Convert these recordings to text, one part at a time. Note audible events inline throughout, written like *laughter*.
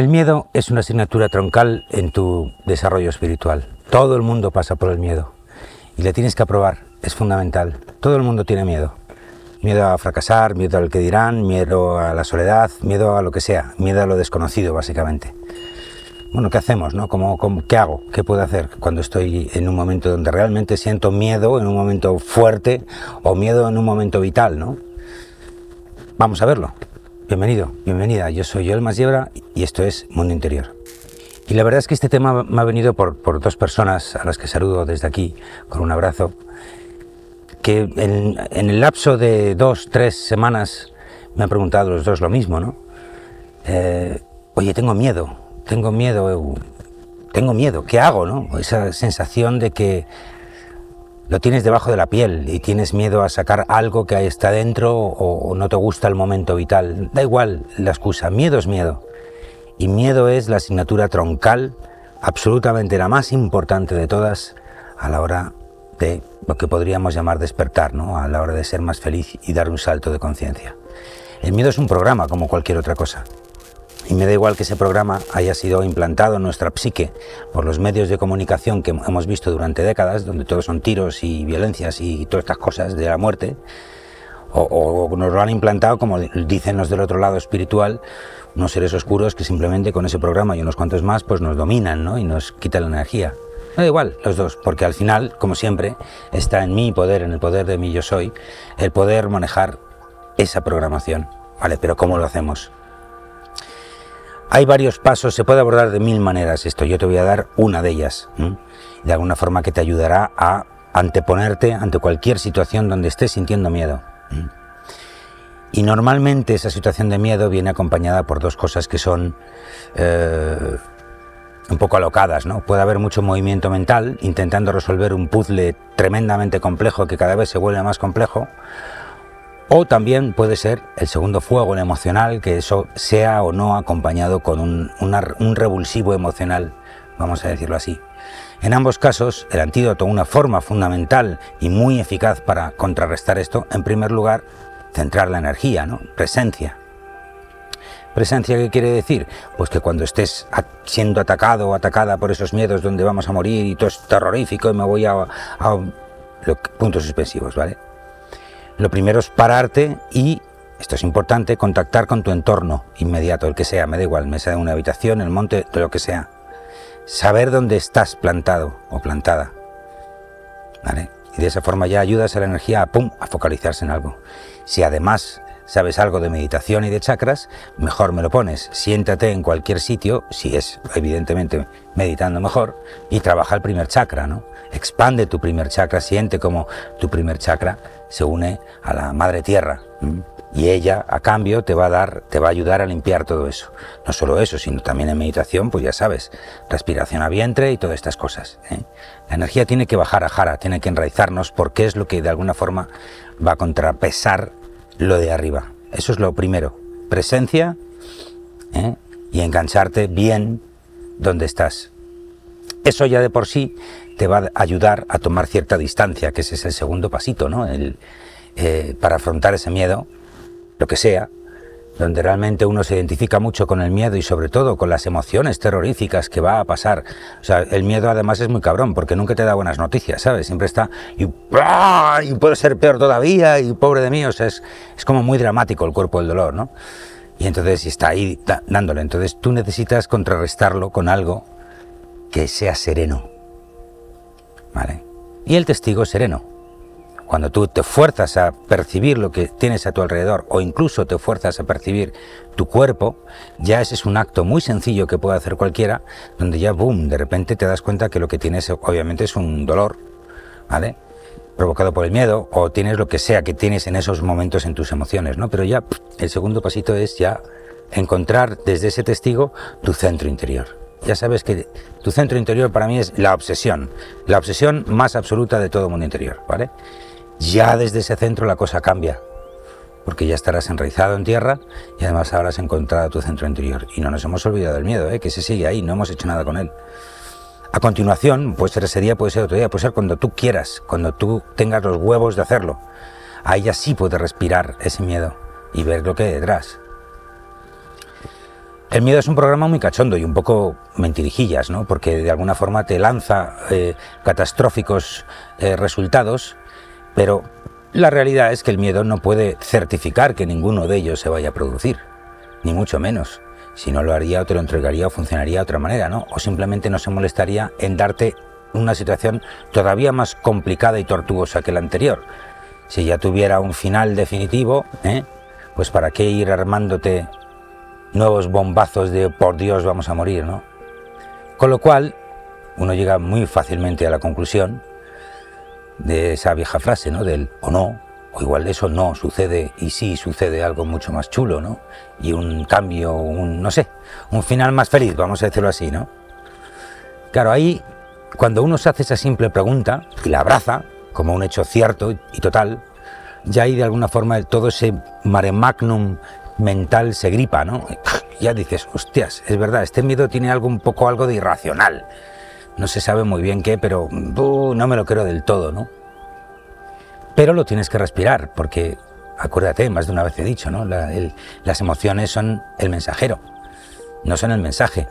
El miedo es una asignatura troncal en tu desarrollo espiritual. Todo el mundo pasa por el miedo y le tienes que aprobar, es fundamental. Todo el mundo tiene miedo. Miedo a fracasar, miedo al que dirán, miedo a la soledad, miedo a lo que sea, miedo a lo desconocido básicamente. Bueno, ¿qué hacemos? No? ¿Cómo, qué hago? ¿Qué puedo hacer cuando estoy en un momento donde realmente siento miedo, en un momento fuerte o miedo en un momento vital? ¿no? Vamos a verlo. Bienvenido, bienvenida. Yo soy Joel Masiebra y esto es Mundo Interior. Y la verdad es que este tema me ha venido por, dos personas a las que saludo desde aquí con un abrazo, que en, el lapso de dos, tres semanas me han preguntado los dos lo mismo, ¿no? Eh, oye, tengo miedo, tengo miedo, tengo miedo, ¿qué hago, no? Esa sensación de que lo tienes debajo de la piel y tienes miedo a sacar algo que está dentro o, no te gusta el momento vital. Da igual la excusa, miedo es miedo. Y miedo es la asignatura troncal, absolutamente la más importante de todas a la hora de lo que podríamos llamar despertar, ¿no? a la hora de ser más feliz y dar un salto de conciencia. El miedo es un programa como cualquier otra cosa. Y me da igual que ese programa haya sido implantado en nuestra psique por los medios de comunicación que hemos visto durante décadas, donde todos son tiros y violencias y todas estas cosas de la muerte, o, nos lo han implantado, como dicen los del otro lado espiritual, unos seres oscuros que simplemente con ese programa y unos cuantos más pues nos dominan ¿no? y nos quitan la energía. Me da igual los dos, porque al final, como siempre, está en mi poder, en el poder de mi yo soy, el poder manejar esa programación. Vale, pero ¿cómo lo hacemos? Hay varios pasos, se puede abordar de mil maneras esto. Yo te voy a dar una de ellas, de alguna forma que te ayudará a anteponerte ante cualquier situación donde estés sintiendo miedo. Y normalmente esa situación de miedo viene acompañada por dos cosas que son eh, un poco alocadas, ¿no? Puede haber mucho movimiento mental intentando resolver un puzzle tremendamente complejo que cada vez se vuelve más complejo, o también puede ser el segundo fuego, el emocional, que eso sea o no acompañado con un, revulsivo emocional, vamos a decirlo así. En ambos casos, el antídoto, una forma fundamental y muy eficaz para contrarrestar esto, en primer lugar, centrar la energía, ¿no? Presencia. ¿Presencia qué quiere decir? Pues que cuando estés siendo atacado o atacada por esos miedos donde vamos a morir y todo es terrorífico y me voy a, a puntos suspensivos, ¿vale? Lo primero es pararte y, esto es importante, contactar con tu entorno inmediato, el que sea, me da igual, mesa de una habitación, el monte, de lo que sea. Saber dónde estás plantado o plantada. ¿Vale? Y de esa forma ya ayudas a la energía a, pum, a focalizarse en algo. Si además sabes algo de meditación y de chakras, mejor me lo pones. Siéntate en cualquier sitio, si es evidentemente meditando mejor, y trabaja el primer chakra, ¿no? Expande tu primer chakra, siente como tu primer chakra se une a la madre tierra. Y ella, a cambio, te va a dar, te va a ayudar a limpiar todo eso. No solo eso, sino también en meditación, pues ya sabes, respiración a vientre y todas estas cosas. ¿eh? La energía tiene que bajar a jara, tiene que enraizarnos, porque es lo que de alguna forma va a contrapesar lo de arriba. Eso es lo primero. Presencia ¿eh? y engancharte bien donde estás. Eso ya de por sí te va a ayudar a tomar cierta distancia, que ese es el segundo pasito, ¿no? El, eh, para afrontar ese miedo, lo que sea, donde realmente uno se identifica mucho con el miedo y sobre todo con las emociones terroríficas que va a pasar. O sea, el miedo además es muy cabrón porque nunca te da buenas noticias, ¿sabes? Siempre está y, y puede ser peor todavía y pobre de mí, o sea, es, es como muy dramático el cuerpo del dolor, ¿no? Y entonces está ahí dándole. Entonces tú necesitas contrarrestarlo con algo que sea sereno, ¿Vale? Y el testigo sereno. Cuando tú te fuerzas a percibir lo que tienes a tu alrededor o incluso te fuerzas a percibir tu cuerpo, ya ese es un acto muy sencillo que puede hacer cualquiera, donde ya, boom, de repente te das cuenta que lo que tienes obviamente es un dolor, ¿vale? provocado por el miedo o tienes lo que sea que tienes en esos momentos en tus emociones, ¿no? Pero ya el segundo pasito es ya encontrar desde ese testigo tu centro interior ya sabes que tu centro interior para mí es la obsesión, la obsesión más absoluta de todo el mundo interior, ¿vale? Ya desde ese centro la cosa cambia, porque ya estarás enraizado en tierra y además habrás encontrado tu centro interior. Y no nos hemos olvidado del miedo, ¿eh? que se sigue ahí, no hemos hecho nada con él. A continuación, puede ser ese día, puede ser otro día, puede ser cuando tú quieras, cuando tú tengas los huevos de hacerlo. Ahí ya sí puedes respirar ese miedo y ver lo que hay detrás. El miedo es un programa muy cachondo y un poco mentirijillas, ¿no? Porque de alguna forma te lanza eh, catastróficos eh, resultados, pero la realidad es que el miedo no puede certificar que ninguno de ellos se vaya a producir, ni mucho menos. Si no lo haría o te lo entregaría o funcionaría de otra manera, ¿no? O simplemente no se molestaría en darte una situación todavía más complicada y tortuosa que la anterior. Si ya tuviera un final definitivo, ¿eh? pues para qué ir armándote nuevos bombazos de por Dios vamos a morir, ¿no? Con lo cual, uno llega muy fácilmente a la conclusión de esa vieja frase, ¿no? Del o no, o igual eso no sucede y sí sucede algo mucho más chulo, ¿no? Y un cambio, un, no sé, un final más feliz, vamos a decirlo así, ¿no? Claro, ahí, cuando uno se hace esa simple pregunta y la abraza como un hecho cierto y total, ya ahí de alguna forma todo ese mare magnum mental se gripa, ¿no? Ya dices, hostias, es verdad, este miedo tiene algo un poco algo de irracional. No se sabe muy bien qué, pero uh, no me lo creo del todo, ¿no? Pero lo tienes que respirar, porque acuérdate, más de una vez he dicho, ¿no? las emociones son el mensajero, no son el mensaje.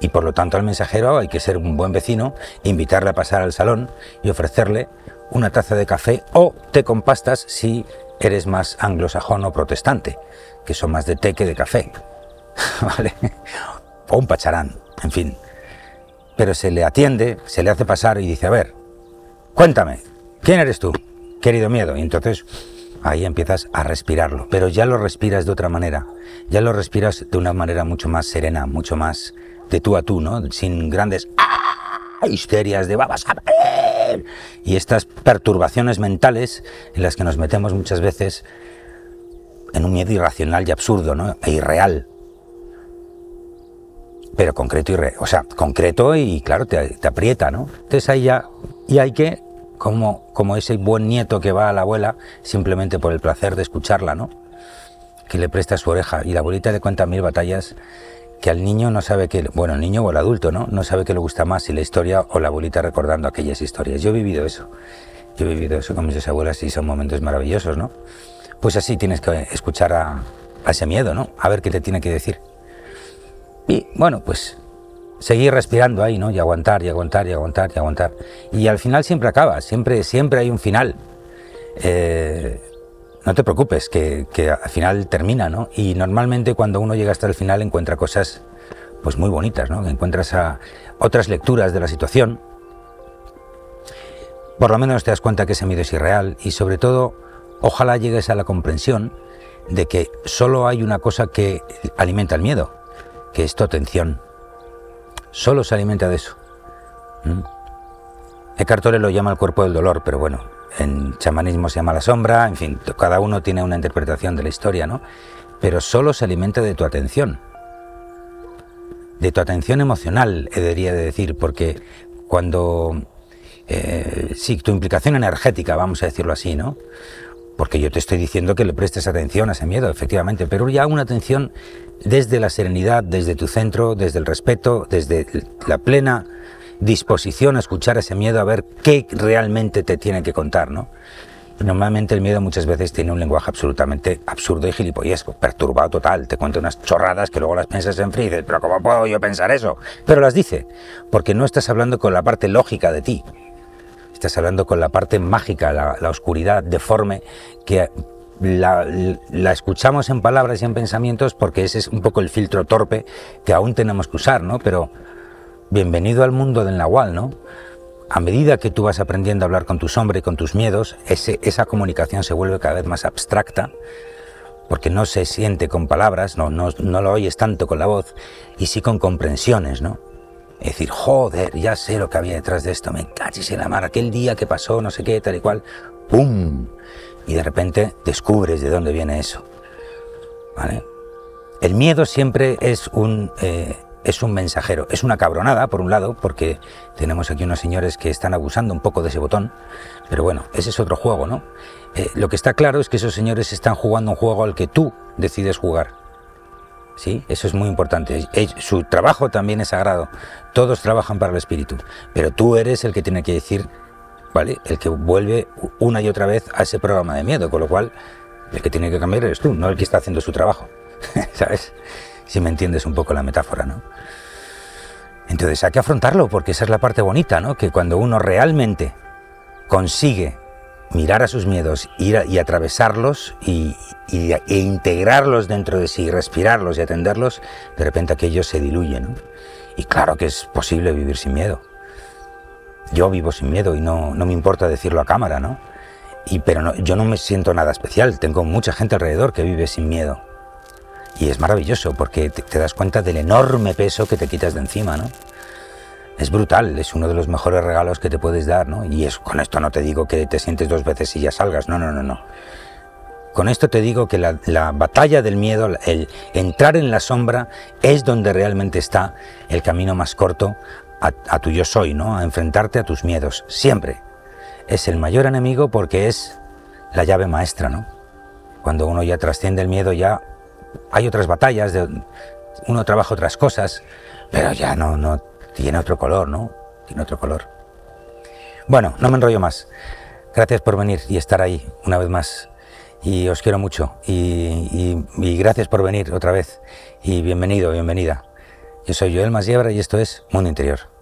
Y por lo tanto al mensajero hay que ser un buen vecino, invitarle a pasar al salón y ofrecerle una taza de café o té con pastas si eres más anglosajón o protestante, que son más de té que de café. *laughs* ¿Vale? O un pacharán, en fin. Pero se le atiende, se le hace pasar y dice, a ver, cuéntame, ¿quién eres tú, querido miedo? Y entonces ahí empiezas a respirarlo, pero ya lo respiras de otra manera, ya lo respiras de una manera mucho más serena, mucho más de tú a tú, ¿no? Sin grandes ¡ah! histerias de babas y estas perturbaciones mentales en las que nos metemos muchas veces en un miedo irracional y absurdo, ¿no? E irreal. Pero concreto y re, o sea, concreto y claro, te, aprieta, ¿no? Entonces ahí ya, y hay que, como, como ese buen nieto que va a la abuela, simplemente por el placer de escucharla, ¿no? Que le presta su oreja y la abuelita le cuenta mil batallas que al niño no sabe que, bueno, el niño o el adulto, ¿no? No sabe que le gusta más si la historia o la abuelita recordando aquellas historias. Yo he vivido eso. Yo he vivido eso con mis abuelas y son momentos maravillosos, ¿no? Pues así tienes que escuchar a, ese miedo, ¿no? A ver qué te tiene que decir. Y bueno, pues seguir respirando ahí, ¿no? Y aguantar, y aguantar, y aguantar, y aguantar. Y al final siempre acaba, siempre, siempre hay un final. Eh, no te preocupes, que, al final termina, ¿no? Y normalmente cuando uno llega hasta el final encuentra cosas pues muy bonitas, ¿no? Encuentras a otras lecturas de la situación. Por lo menos te das cuenta que ese miedo es irreal y sobre todo, ojalá llegues a la comprensión de que solo hay una cosa que alimenta el miedo, que es tu atención. Solo se alimenta de eso. ¿Mm? Eckhart Tolle lo llama el cuerpo del dolor, pero bueno, en chamanismo se llama la sombra, en fin, cada uno tiene una interpretación de la historia, ¿no? Pero solo se alimenta de tu atención, de tu atención emocional, debería de decir, porque cuando, eh, sí, tu implicación energética, vamos a decirlo así, ¿no? Porque yo te estoy diciendo que le prestes atención a ese miedo, efectivamente, pero ya una atención desde la serenidad, desde tu centro, desde el respeto, desde la plena disposición a escuchar ese miedo, a ver qué realmente te tiene que contar, ¿no? Normalmente el miedo muchas veces tiene un lenguaje absolutamente absurdo y gilipollesco, perturbado total, te cuenta unas chorradas que luego las piensas en frío pero ¿cómo puedo yo pensar eso? Pero las dice, porque no estás hablando con la parte lógica de ti, estás hablando con la parte mágica, la, oscuridad deforme, que la, escuchamos en palabras y en pensamientos porque ese es un poco el filtro torpe que aún tenemos que usar, ¿no? Pero bienvenido al mundo del Nahual, ¿no? A medida que tú vas aprendiendo a hablar con tu sombra y con tus miedos, esa comunicación se vuelve cada vez más abstracta, porque no se siente con palabras, no, no, lo oyes tanto con la voz, y sí con comprensiones, ¿no? Es decir, joder, ya sé lo que había detrás de esto, me cachis en la mar, aquel día que pasó, no sé qué, tal y cual, ¡pum! Y de repente descubres de dónde viene eso, ¿vale? El miedo siempre es un... Eh, es un mensajero. Es una cabronada, por un lado, porque tenemos aquí unos señores que están abusando un poco de ese botón, pero bueno, ese es otro juego, ¿no? Eh, lo que está claro es que esos señores están jugando un juego al que tú decides jugar. ¿Sí? Eso es muy importante. Su trabajo también es sagrado. Todos trabajan para el espíritu, pero tú eres el que tiene que decir, ¿vale? El que vuelve una y otra vez a ese programa de miedo, con lo cual el que tiene que cambiar eres tú, no el que está haciendo su trabajo. *laughs* ¿Sabes? si me entiendes un poco la metáfora, ¿no? Entonces hay que afrontarlo porque esa es la parte bonita, ¿no? Que cuando uno realmente consigue mirar a sus miedos ir y atravesarlos y, e integrarlos dentro de sí, respirarlos y atenderlos, de repente aquellos se diluyen. Y claro que es posible vivir sin miedo. Yo vivo sin miedo y no, no me importa decirlo a cámara, ¿no? Y, pero yo no me siento nada especial, tengo mucha gente alrededor que vive sin miedo. Y es maravilloso porque te, te das cuenta del enorme peso que te quitas de encima, ¿no? Es brutal, es uno de los mejores regalos que te puedes dar, ¿no? Y es, con esto no te digo que te sientes dos veces y ya salgas, no, no, no, no. Con esto te digo que la, batalla del miedo, el entrar en la sombra, es donde realmente está el camino más corto a, tu yo soy, ¿no? A enfrentarte a tus miedos, siempre. Es el mayor enemigo porque es la llave maestra, ¿no? Cuando uno ya trasciende el miedo, ya hay otras batallas, uno trabaja otras cosas, pero ya no, no tiene otro color, ¿no? Tiene otro color. Bueno, no me enrollo más. Gracias por venir y estar ahí una vez más. Y os quiero mucho. Y, gracias por venir otra vez. Y bienvenido, bienvenida. Yo soy Joel Masiebra y esto es Mundo Interior.